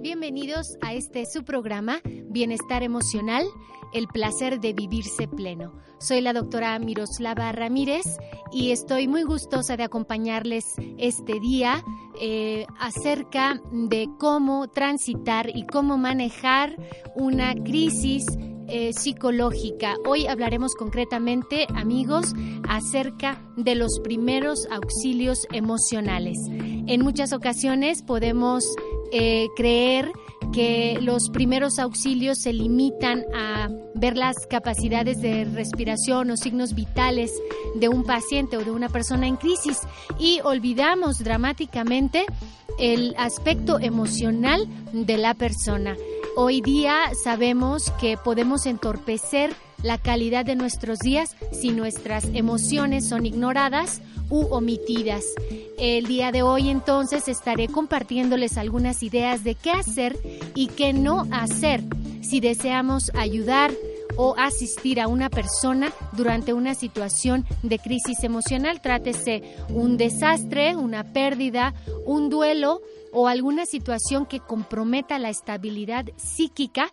Bienvenidos a este su programa, Bienestar Emocional, el placer de vivirse pleno. Soy la doctora Miroslava Ramírez y estoy muy gustosa de acompañarles este día eh, acerca de cómo transitar y cómo manejar una crisis eh, psicológica. Hoy hablaremos concretamente, amigos, acerca de los primeros auxilios emocionales. En muchas ocasiones podemos eh, creer que los primeros auxilios se limitan a ver las capacidades de respiración o signos vitales de un paciente o de una persona en crisis y olvidamos dramáticamente el aspecto emocional de la persona. Hoy día sabemos que podemos entorpecer la calidad de nuestros días si nuestras emociones son ignoradas u omitidas. El día de hoy entonces estaré compartiéndoles algunas ideas de qué hacer y qué no hacer si deseamos ayudar o asistir a una persona durante una situación de crisis emocional, trátese un desastre, una pérdida, un duelo o alguna situación que comprometa la estabilidad psíquica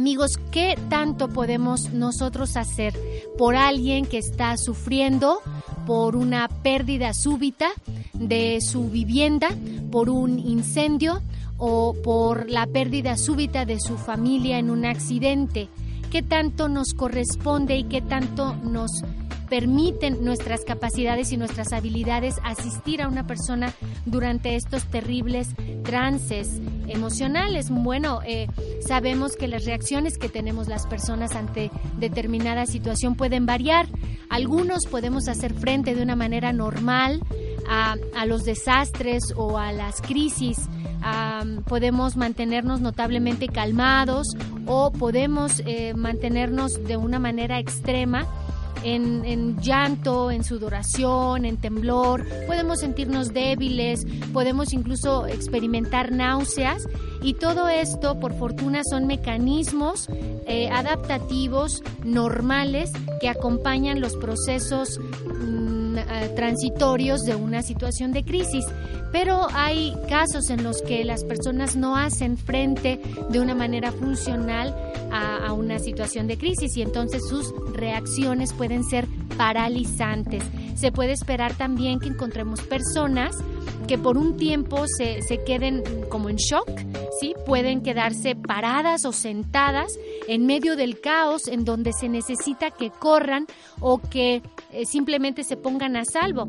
Amigos, ¿qué tanto podemos nosotros hacer por alguien que está sufriendo por una pérdida súbita de su vivienda, por un incendio o por la pérdida súbita de su familia en un accidente? ¿Qué tanto nos corresponde y qué tanto nos permiten nuestras capacidades y nuestras habilidades asistir a una persona durante estos terribles trances emocionales. Bueno, eh, sabemos que las reacciones que tenemos las personas ante determinada situación pueden variar. Algunos podemos hacer frente de una manera normal a, los desastres o a las crisis. podemos mantenernos notablemente calmados o podemos eh, mantenernos de una manera extrema en, llanto, en sudoración, en temblor, podemos sentirnos débiles, podemos incluso experimentar náuseas. Y todo esto, por fortuna, son mecanismos eh, adaptativos normales que acompañan los procesos eh, transitorios de una situación de crisis. Pero hay casos en los que las personas no hacen frente de una manera funcional a, una situación de crisis y entonces sus reacciones pueden ser paralizantes. Se puede esperar también que encontremos personas que por un tiempo se, se, queden como en shock, ¿sí? Pueden quedarse paradas o sentadas en medio del caos en donde se necesita que corran o que eh, simplemente se pongan a salvo.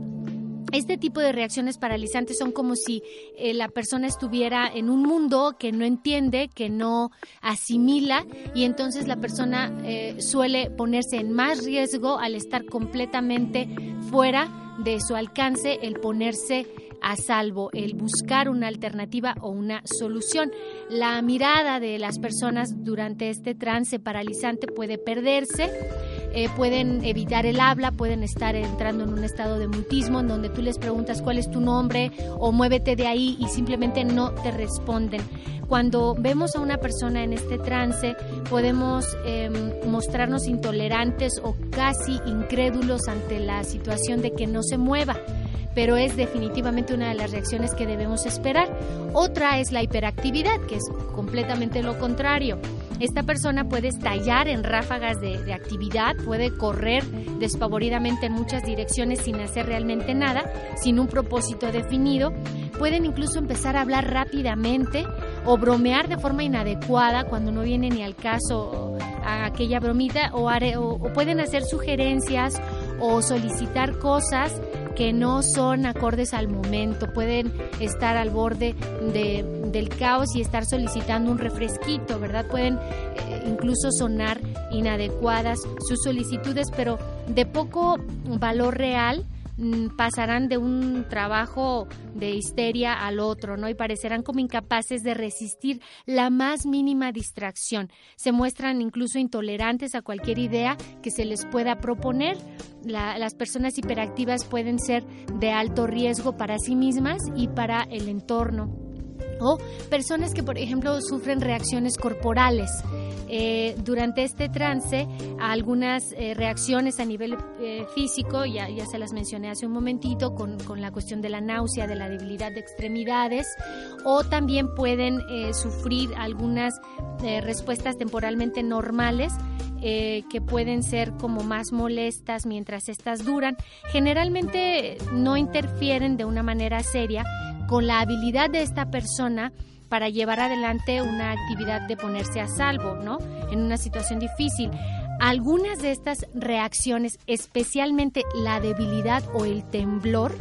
Este tipo de reacciones paralizantes son como si eh, la persona estuviera en un mundo que no entiende, que no asimila y entonces la persona eh, suele ponerse en más riesgo al estar completamente fuera de su alcance, el ponerse a salvo, el buscar una alternativa o una solución. La mirada de las personas durante este trance paralizante puede perderse eh, pueden evitar el habla, pueden estar entrando en un estado de mutismo en donde tú les preguntas cuál es tu nombre o muévete de ahí y simplemente no te responden. Cuando vemos a una persona en este trance, podemos em, mostrarnos intolerantes o casi incrédulos ante la situación de que no se mueva pero es definitivamente una de las reacciones que debemos esperar. Otra es la hiperactividad, que es completamente lo contrario. Esta persona puede estallar en ráfagas de, actividad, puede correr despavoridamente en muchas direcciones sin hacer realmente nada, sin un propósito definido. Pueden incluso empezar a hablar rápidamente o bromear de forma inadecuada cuando no viene ni al caso a aquella bromita o, o pueden hacer sugerencias o solicitar cosas que no son acordes al momento, pueden estar al borde del caos y estar solicitando un refresquito, ¿verdad? Pueden eh, incluso sonar inadecuadas sus solicitudes, pero de poco valor real pasarán de un trabajo de histeria al otro, ¿no? Y parecerán como incapaces de resistir la más mínima distracción. Se muestran incluso intolerantes a cualquier idea que se les pueda proponer. las personas hiperactivas pueden ser de alto riesgo para sí mismas y para el entorno o personas que, por ejemplo, sufren reacciones corporales. Eh, durante este trance, algunas eh, reacciones a nivel eh, físico, ya, ya se las mencioné hace un momentito, con, con, la cuestión de la náusea, de la debilidad de extremidades, o también pueden sufrir algunas respuestas temporalmente normales que pueden ser como más molestas mientras estas duran. Generalmente no interfieren de una manera seria con la habilidad de esta persona para llevar adelante una actividad de ponerse a salvo, ¿no? En una situación difícil. Algunas de estas reacciones, especialmente la debilidad o el temblor,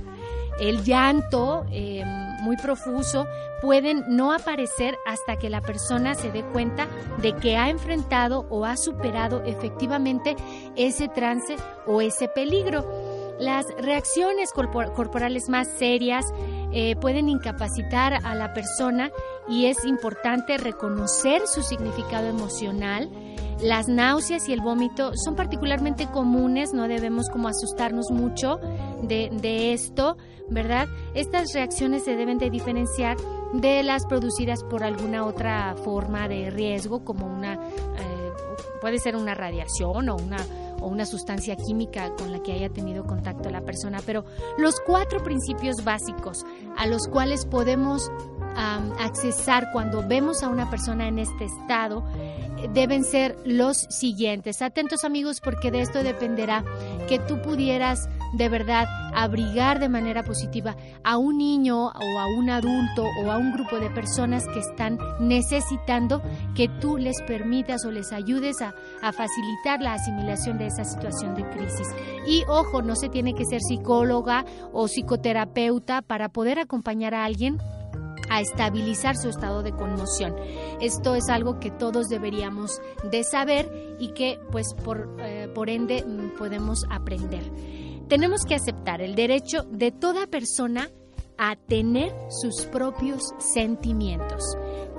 el llanto eh, muy profuso, pueden no aparecer hasta que la persona se dé cuenta de que ha enfrentado o ha superado efectivamente ese trance o ese peligro. Las reacciones corporales más serias eh, pueden incapacitar a la persona y es importante reconocer su significado emocional. Las náuseas y el vómito son particularmente comunes, no debemos como asustarnos mucho de, esto, ¿verdad? Estas reacciones se deben de diferenciar de las producidas por alguna otra forma de riesgo, como una, eh, puede ser una radiación o una o una sustancia química con la que haya tenido contacto la persona. Pero los cuatro principios básicos a los cuales podemos accesar cuando vemos a una persona en este estado eh, deben ser los siguientes. Atentos amigos porque de esto dependerá que tú pudieras de verdad abrigar de manera positiva a un niño o a un adulto o a un grupo de personas que están necesitando que tú les permitas o les ayudes a, facilitar la asimilación de esa situación de crisis. Y ojo, no se tiene que ser psicóloga o psicoterapeuta para poder acompañar a alguien a estabilizar su estado de conmoción. Esto es algo que todos deberíamos de saber y que pues por, eh, por ende mm, podemos aprender. Tenemos que aceptar el derecho de toda persona a tener sus propios sentimientos.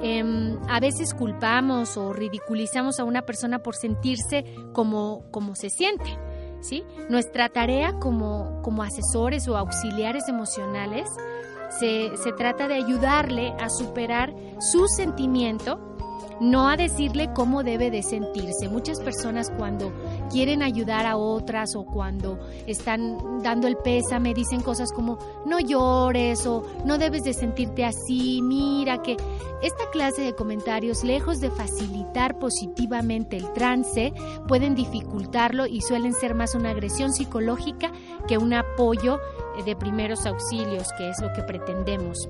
Em, a veces culpamos o ridiculizamos a una persona por sentirse como, como se siente. ¿sí? Nuestra tarea como, como asesores o auxiliares emocionales se, se trata de ayudarle a superar su sentimiento no a decirle cómo debe de sentirse. Muchas personas cuando quieren ayudar a otras o cuando están dando el pésame dicen cosas como no llores o no debes de sentirte así, mira que esta clase de comentarios lejos de facilitar positivamente el trance pueden dificultarlo y suelen ser más una agresión psicológica que un apoyo de primeros auxilios, que es lo que pretendemos.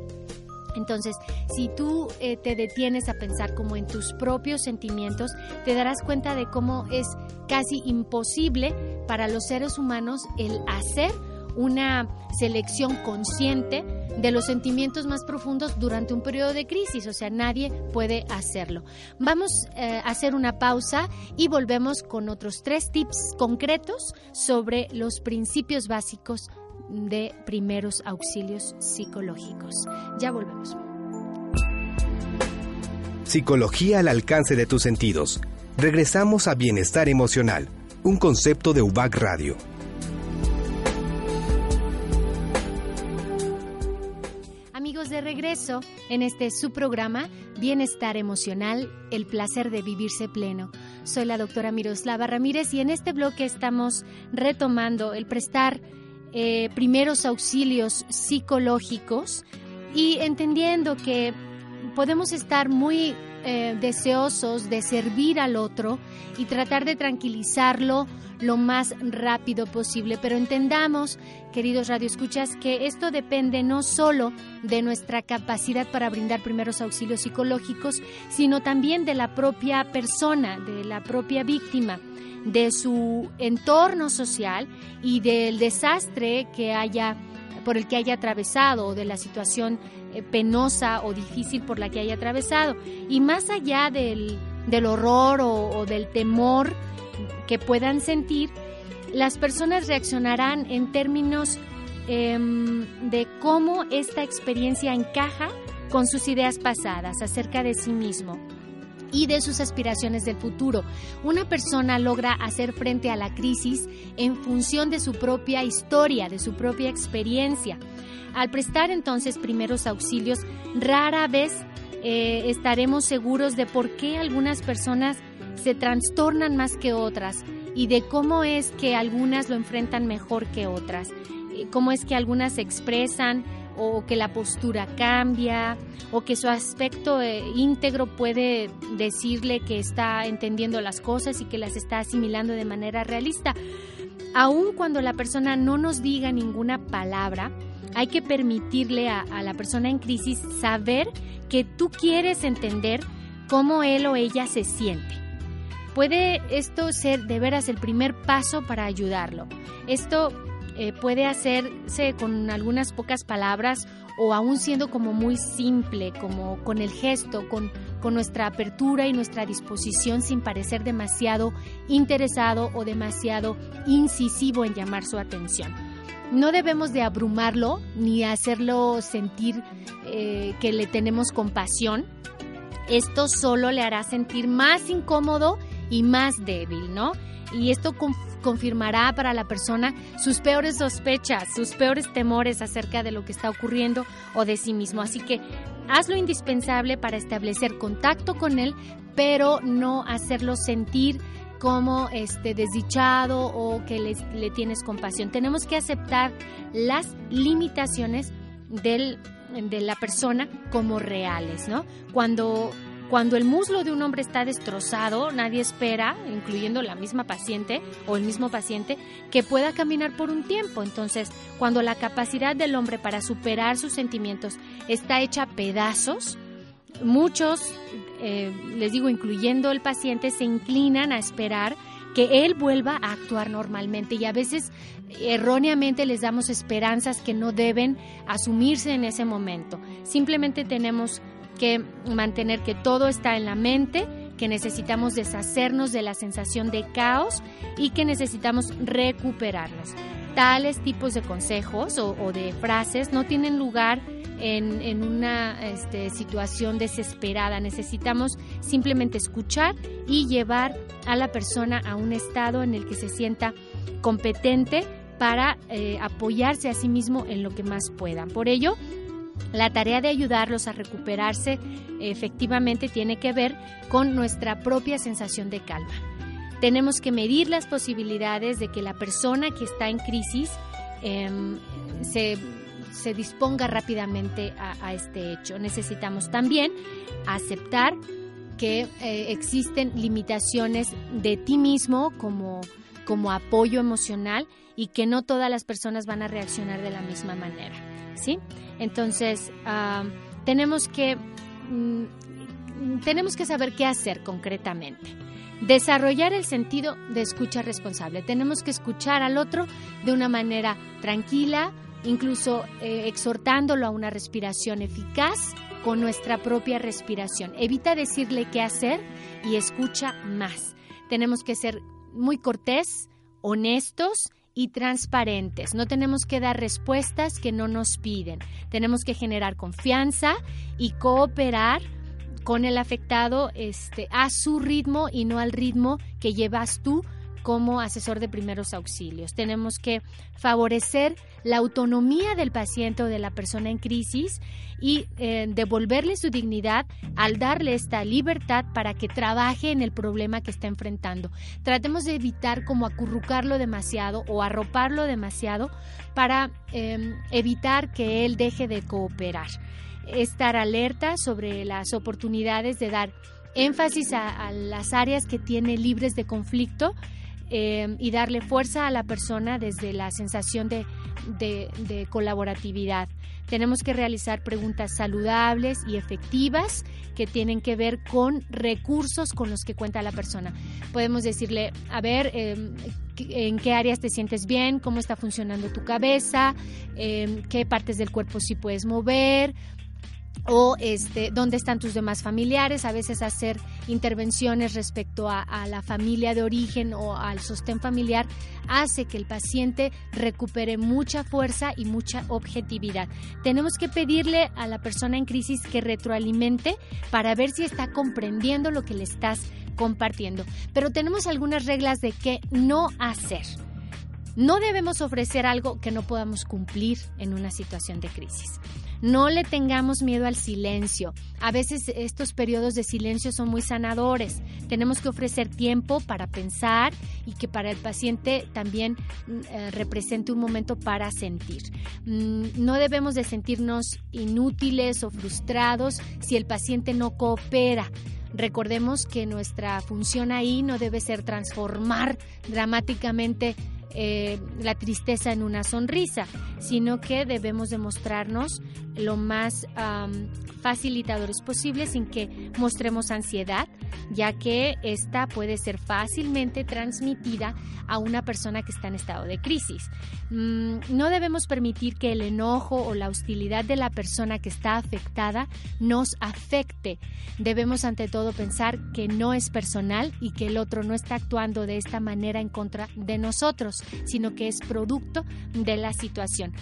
Entonces, si tú eh, te detienes a pensar como en tus propios sentimientos, te darás cuenta de cómo es casi imposible para los seres humanos el hacer una selección consciente de los sentimientos más profundos durante un periodo de crisis, o sea, nadie puede hacerlo. Vamos eh, a hacer una pausa y volvemos con otros tres tips concretos sobre los principios básicos de primeros auxilios psicológicos. Ya volvemos. Psicología al alcance de tus sentidos. Regresamos a Bienestar Emocional, un concepto de UBAC Radio. Amigos de regreso en este su programa Bienestar Emocional, el placer de vivirse pleno. Soy la doctora Miroslava Ramírez y en este bloque estamos retomando el prestar eh, primeros auxilios psicológicos y entendiendo que podemos estar muy eh, deseosos de servir al otro y tratar de tranquilizarlo lo más rápido posible. Pero entendamos, queridos radioescuchas, que esto depende no solo de nuestra capacidad para brindar primeros auxilios psicológicos, sino también de la propia persona, de la propia víctima de su entorno social y del desastre que haya por el que haya atravesado o de la situación eh, penosa o difícil por la que haya atravesado. Y más allá del, horror o, del temor que puedan sentir, las personas reaccionarán en términos em, de cómo esta experiencia encaja con sus ideas pasadas acerca de sí mismo y de sus aspiraciones del futuro. Una persona logra hacer frente a la crisis en función de su propia historia, de su propia experiencia. Al prestar entonces primeros auxilios, rara vez eh, estaremos seguros de por qué algunas personas se trastornan más que otras y de cómo es que algunas lo enfrentan mejor que otras, eh, cómo es que algunas se expresan o que la postura cambia o que su aspecto eh, íntegro puede decirle que está entendiendo las cosas y que las está asimilando de manera realista. Aun cuando la persona no nos diga ninguna palabra, hay que permitirle a, la persona en crisis saber que tú quieres entender cómo él o ella se siente. Puede esto ser de veras el primer paso para ayudarlo. Esto eh, puede hacerse con algunas pocas palabras o aún siendo como muy simple, como con el gesto, con, con nuestra apertura y nuestra disposición sin parecer demasiado interesado o demasiado incisivo en llamar su atención. No debemos de abrumarlo ni hacerlo sentir eh, que le tenemos compasión. Esto solo le hará sentir más incómodo y más débil, ¿no? Y esto confirmará para la persona sus peores sospechas, sus peores temores acerca de lo que está ocurriendo o de sí mismo. Así que haz lo indispensable para establecer contacto con él, pero no hacerlo sentir como este desdichado o que le tienes compasión. Tenemos que aceptar las limitaciones del, de la persona como reales, ¿no? Cuando cuando el muslo de un hombre está destrozado, nadie espera, incluyendo la misma paciente o el mismo paciente, que pueda caminar por un tiempo. Entonces, cuando la capacidad del hombre para superar sus sentimientos está hecha a pedazos, muchos, eh, les digo, incluyendo el paciente, se inclinan a esperar que él vuelva a actuar normalmente y a veces erróneamente les damos esperanzas que no deben asumirse en ese momento. Simplemente tenemos que mantener que todo está en la mente, que necesitamos deshacernos de la sensación de caos y que necesitamos recuperarnos. Tales tipos de consejos o, de frases no tienen lugar en, una este, situación desesperada. Necesitamos simplemente escuchar y llevar a la persona a un estado en el que se sienta competente para eh, apoyarse a sí mismo en lo que más pueda. Por ello, la tarea de ayudarlos a recuperarse efectivamente tiene que ver con nuestra propia sensación de calma. Tenemos que medir las posibilidades de que la persona que está en crisis em, se, disponga rápidamente a, este hecho. Necesitamos también aceptar que eh, existen limitaciones de ti mismo como, como apoyo emocional y que no todas las personas van a reaccionar de la misma manera. ¿Sí? Entonces, ah, tenemos que... Mm, tenemos que saber qué hacer concretamente. Desarrollar el sentido de escucha responsable. Tenemos que escuchar al otro de una manera tranquila, incluso eh, exhortándolo a una respiración eficaz con nuestra propia respiración. Evita decirle qué hacer y escucha más. Tenemos que ser muy cortés, honestos y transparentes. No tenemos que dar respuestas que no nos piden. Tenemos que generar confianza y cooperar con el afectado este, a su ritmo y no al ritmo que llevas tú como asesor de primeros auxilios. Tenemos que favorecer la autonomía del paciente o de la persona en crisis y eh, devolverle su dignidad al darle esta libertad para que trabaje en el problema que está enfrentando. Tratemos de evitar como acurrucarlo demasiado o arroparlo demasiado para em, evitar que él deje de cooperar. Estar alerta sobre las oportunidades de dar énfasis a las áreas que tiene libres de conflicto eh, y darle fuerza a la persona desde la sensación de, de, colaboratividad. Tenemos que realizar preguntas saludables y efectivas que tienen que ver con recursos con los que cuenta la persona. Podemos decirle, a ver, em, en qué áreas te sientes bien, cómo está funcionando tu cabeza, em, qué partes del cuerpo sí puedes mover, o este, dónde están tus demás familiares, a veces hacer intervenciones respecto a, la familia de origen o al sostén familiar hace que el paciente recupere mucha fuerza y mucha objetividad. Tenemos que pedirle a la persona en crisis que retroalimente para ver si está comprendiendo lo que le estás compartiendo. Pero tenemos algunas reglas de qué no hacer. No debemos ofrecer algo que no podamos cumplir en una situación de crisis. No le tengamos miedo al silencio. A veces estos periodos de silencio son muy sanadores. Tenemos que ofrecer tiempo para pensar y que para el paciente también eh, represente un momento para sentir. Mm, no debemos de sentirnos inútiles o frustrados si el paciente no coopera. Recordemos que nuestra función ahí no debe ser transformar dramáticamente eh, la tristeza en una sonrisa, sino que debemos demostrarnos lo más facilitadores posible sin que mostremos ansiedad, ya que esta puede ser fácilmente transmitida a una persona que está en estado de crisis. Mm, no debemos permitir que el enojo o la hostilidad de la persona que está afectada nos afecte. Debemos ante todo pensar que no es personal y que el otro no está actuando de esta manera en contra de nosotros sino que es producto de la situación.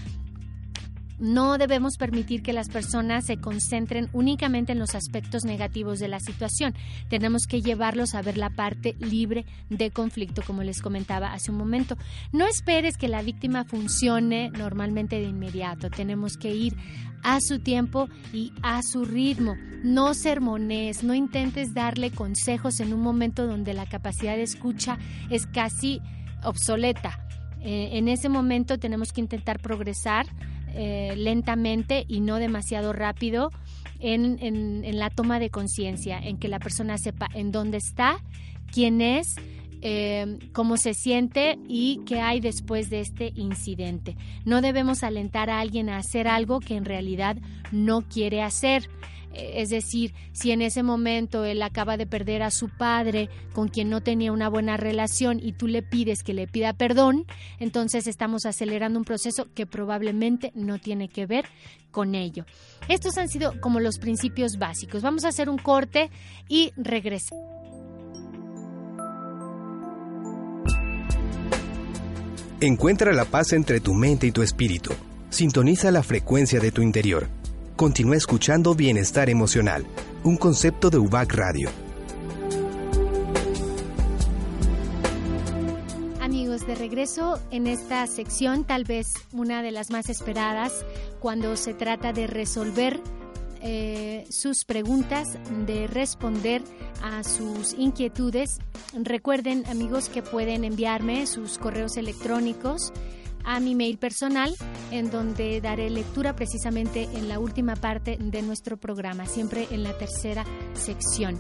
No debemos permitir que las personas se concentren únicamente en los aspectos negativos de la situación. Tenemos que llevarlos a ver la parte libre de conflicto, como les comentaba hace un momento. No esperes que la víctima funcione normalmente de inmediato. Tenemos que ir a su tiempo y a su ritmo. No sermones, no intentes darle consejos en un momento donde la capacidad de escucha es casi obsoleta. Eh, en ese momento tenemos que intentar progresar eh, lentamente y no demasiado rápido en, la toma de conciencia, en que la persona sepa en dónde está, quién es, eh, cómo se siente y qué hay después de este incidente. No debemos alentar a alguien a hacer algo que en realidad no quiere hacer. Es decir, si en ese momento él acaba de perder a su padre con quien no tenía una buena relación y tú le pides que le pida perdón, entonces estamos acelerando un proceso que probablemente no tiene que ver con ello. Estos han sido como los principios básicos. Vamos a hacer un corte y regresamos. Encuentra la paz entre tu mente y tu espíritu. Sintoniza la frecuencia de tu interior Continúa escuchando Bienestar Emocional, un concepto de UBAC Radio. Amigos, de regreso en esta sección, tal vez una de las más esperadas, cuando se trata de resolver eh, sus preguntas, de responder a sus inquietudes. Recuerden, amigos, que pueden enviarme sus correos electrónicos a mi mail personal, en donde daré lectura precisamente en la última parte de nuestro programa, siempre en la tercera sección.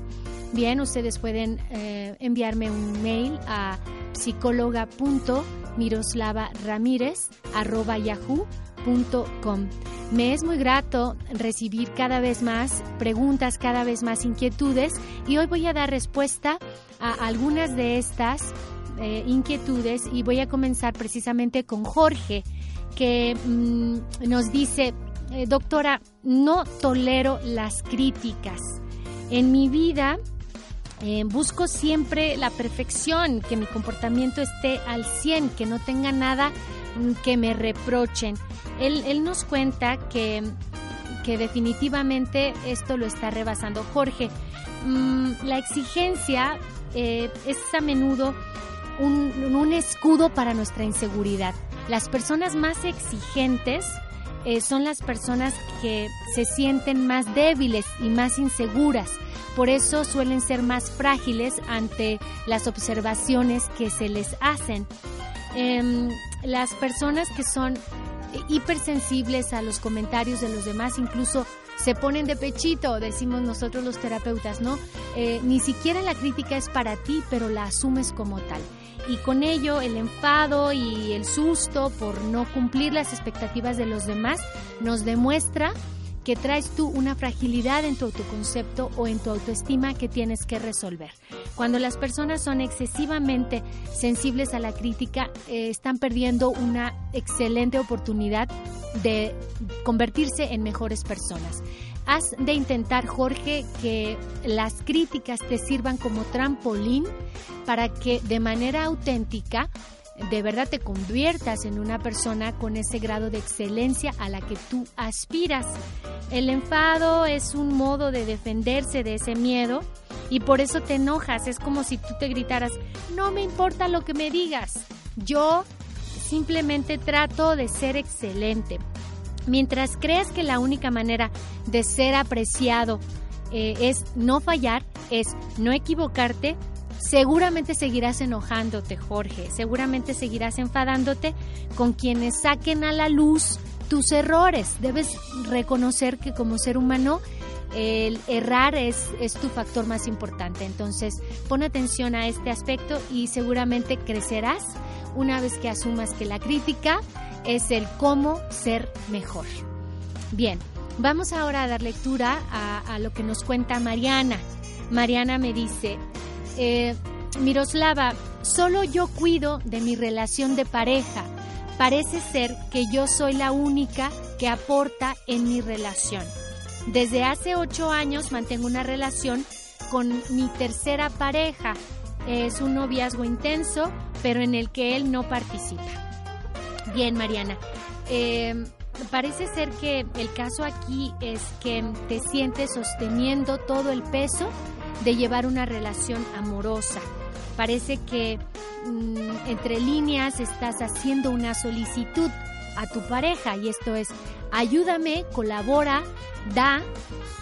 Bien, ustedes pueden eh, enviarme un mail a psicóloga.miroslavaramírez.yahoo.com. Me es muy grato recibir cada vez más preguntas, cada vez más inquietudes y hoy voy a dar respuesta a algunas de estas eh, inquietudes y voy a comenzar precisamente con Jorge, que mm, nos dice, eh, doctora, no tolero las críticas. En mi vida eh, busco siempre la perfección, que mi comportamiento esté al 100, que no tenga nada mm, que me reprochen. Él, nos cuenta que, que, definitivamente esto lo está rebasando. Jorge, mm, la exigencia es a menudo un, escudo para nuestra inseguridad. Las personas más exigentes eh, son las personas que se sienten más débiles y más inseguras. Por eso suelen ser más frágiles ante las observaciones que se les hacen. Em, las personas que son hipersensibles a los comentarios de los demás, incluso se ponen de pechito, decimos nosotros los terapeutas, ¿no? Eh, ni siquiera la crítica es para ti, pero la asumes como tal y con ello el enfado y el susto por no cumplir las expectativas de los demás nos demuestra que traes tú una fragilidad en tu autoconcepto o en tu autoestima que tienes que resolver. Cuando las personas son excesivamente sensibles a la crítica, eh, están perdiendo una excelente oportunidad de convertirse en mejores personas. Has de intentar, Jorge, que las críticas te sirvan como trampolín para que de manera auténtica de verdad te conviertas en una persona con ese grado de excelencia a la que tú aspiras. El enfado es un modo de defenderse de ese miedo y por eso te enojas. Es como si tú te gritaras, no me importa lo que me digas, yo simplemente trato de ser excelente. Mientras creas que la única manera de ser apreciado eh, es no fallar, es no equivocarte, seguramente seguirás enojándote, Jorge, seguramente seguirás enfadándote con quienes saquen a la luz tus errores. Debes reconocer que como ser humano el errar es, es tu factor más importante. Entonces, pon atención a este aspecto y seguramente crecerás una vez que asumas que la crítica es el cómo ser mejor. Bien, vamos ahora a dar lectura a, lo que nos cuenta Mariana. Mariana me dice, eh, Miroslava, solo yo cuido de mi relación de pareja. Parece ser que yo soy la única que aporta en mi relación. Desde hace ocho años mantengo una relación con mi tercera pareja. Es un noviazgo intenso, pero en el que él no participa. Bien, Mariana. Eh, parece ser que el caso aquí es que te sientes sosteniendo todo el peso de llevar una relación amorosa. Parece que mm, entre líneas estás haciendo una solicitud a tu pareja y esto es ayúdame, colabora, da,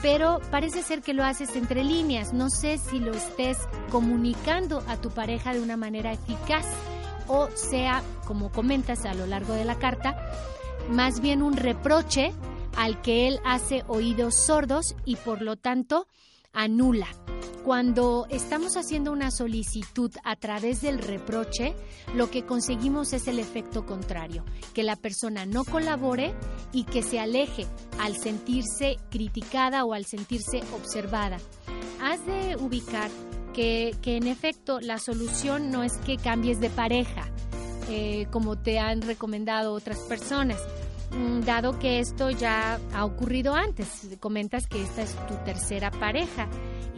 pero parece ser que lo haces entre líneas. No sé si lo estés comunicando a tu pareja de una manera eficaz o sea, como comentas a lo largo de la carta, más bien un reproche al que él hace oídos sordos y por lo tanto anula. Cuando estamos haciendo una solicitud a través del reproche, lo que conseguimos es el efecto contrario, que la persona no colabore y que se aleje al sentirse criticada o al sentirse observada. Has de ubicar que, en efecto la solución no es que cambies de pareja, eh, como te han recomendado otras personas, Mm, dado que esto ya ha ocurrido antes. Comentas que esta es tu tercera pareja.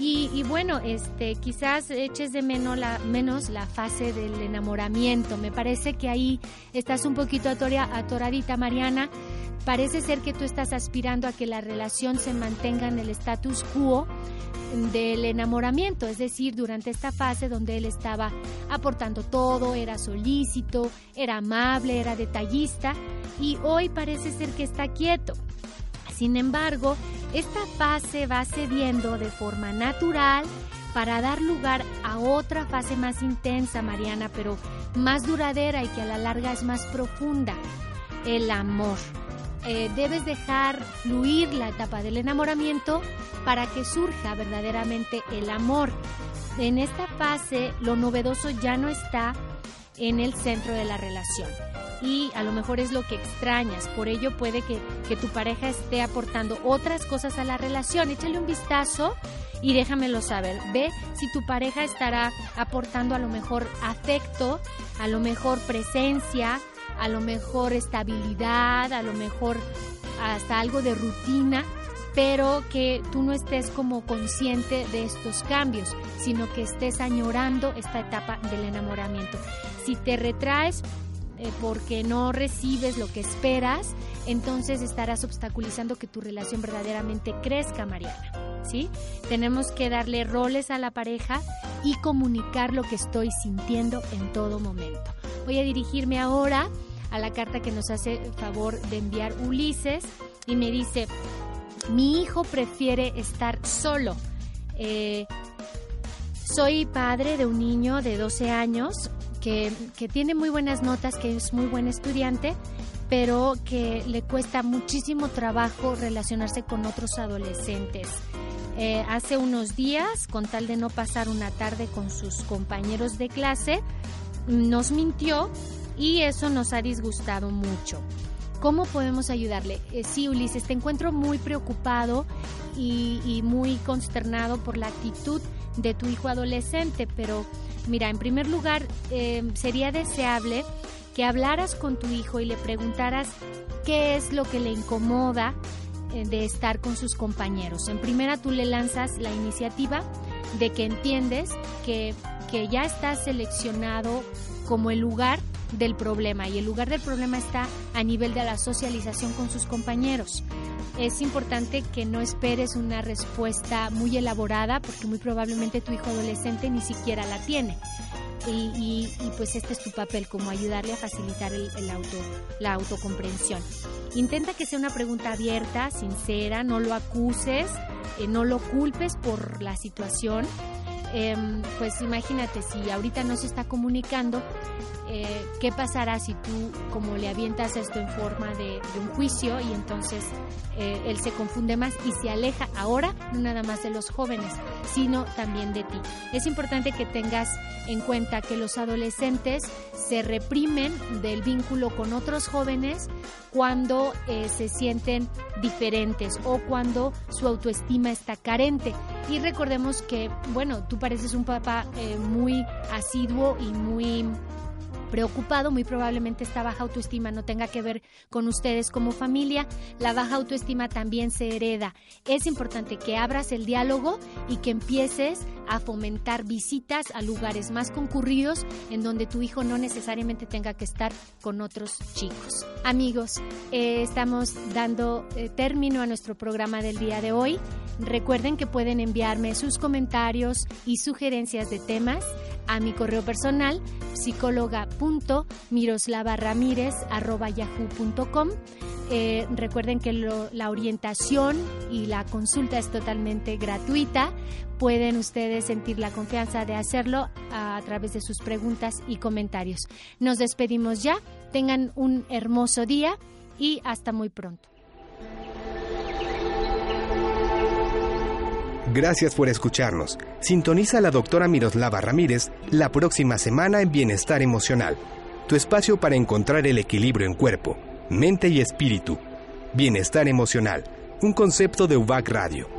Y, bueno, este, quizás eches de menos la, menos la fase del enamoramiento. Me parece que ahí estás un poquito atoradita, Mariana. Parece ser que tú estás aspirando a que la relación se mantenga en el status quo del enamoramiento, es decir, durante esta fase donde él estaba aportando todo, era solícito, era amable, era detallista y hoy parece ser que está quieto. Sin embargo, esta fase va cediendo de forma natural para dar lugar a otra fase más intensa, Mariana, pero más duradera y que a la larga es más profunda, el amor. Eh, debes dejar fluir la etapa del enamoramiento para que surja verdaderamente el amor. En esta fase lo novedoso ya no está en el centro de la relación y a lo mejor es lo que extrañas. Por ello puede que, que tu pareja esté aportando otras cosas a la relación. Échale un vistazo y déjamelo saber. Ve si tu pareja estará aportando a lo mejor afecto, a lo mejor presencia, a lo mejor estabilidad, a lo mejor hasta algo de rutina, pero que tú no estés como consciente de estos cambios, sino que estés añorando esta etapa del enamoramiento. Si te retraes eh, porque no recibes lo que esperas, entonces estarás obstaculizando que tu relación verdaderamente crezca, Mariana. ¿Sí? Tenemos que darle roles a la pareja y comunicar lo que estoy sintiendo en todo momento. Voy a dirigirme ahora a la carta que nos hace favor de enviar Ulises y me dice, mi hijo prefiere estar solo. Eh, soy padre de un niño de 12 años que, tiene muy buenas notas, que es muy buen estudiante, pero que le cuesta muchísimo trabajo relacionarse con otros adolescentes. Eh, hace unos días, con tal de no pasar una tarde con sus compañeros de clase, nos mintió y eso nos ha disgustado mucho. ¿Cómo podemos ayudarle? Eh, sí, Ulises, te encuentro muy preocupado y, muy consternado por la actitud de tu hijo adolescente, pero mira, en primer lugar, eh, sería deseable que hablaras con tu hijo y le preguntaras qué es lo que le incomoda eh, de estar con sus compañeros. En primera tú le lanzas la iniciativa de que entiendes que, que ya está seleccionado como el lugar del problema y el lugar del problema está a nivel de la socialización con sus compañeros. Es importante que no esperes una respuesta muy elaborada porque muy probablemente tu hijo adolescente ni siquiera la tiene. Y, pues este es tu papel, como ayudarle a facilitar el, auto, la autocomprensión. Intenta que sea una pregunta abierta, sincera, no lo acuses, eh, no lo culpes por la situación. Em, pues imagínate, si ahorita no se está comunicando, eh, ¿qué pasará si tú como le avientas esto en forma de, un juicio y entonces eh, él se confunde más y se aleja ahora no nada más de los jóvenes, sino también de ti? Es importante que tengas en cuenta que los adolescentes se reprimen del vínculo con otros jóvenes cuando eh, se sienten diferentes o cuando su autoestima está carente. Y recordemos que, bueno, tú pareces un papá muy asiduo y muy preocupado, muy probablemente esta baja autoestima no tenga que ver con ustedes como familia. La baja autoestima también se hereda. Es importante que abras el diálogo y que empieces a fomentar visitas a lugares más concurridos en donde tu hijo no necesariamente tenga que estar con otros chicos. Amigos, eh, estamos dando eh, término a nuestro programa del día de hoy. Recuerden que pueden enviarme sus comentarios y sugerencias de temas a mi correo personal psicóloga.miroslavaramírez.yahoo.com. Eh, recuerden que la orientación y la consulta es totalmente gratuita. Pueden ustedes sentir la confianza de hacerlo a través de sus preguntas y comentarios. Nos despedimos ya. Tengan un hermoso día y hasta muy pronto. Gracias por escucharnos. Sintoniza la doctora Miroslava Ramírez la próxima semana en Bienestar Emocional, tu espacio para encontrar el equilibrio en cuerpo, mente y espíritu. Bienestar Emocional, un concepto de UBAC Radio.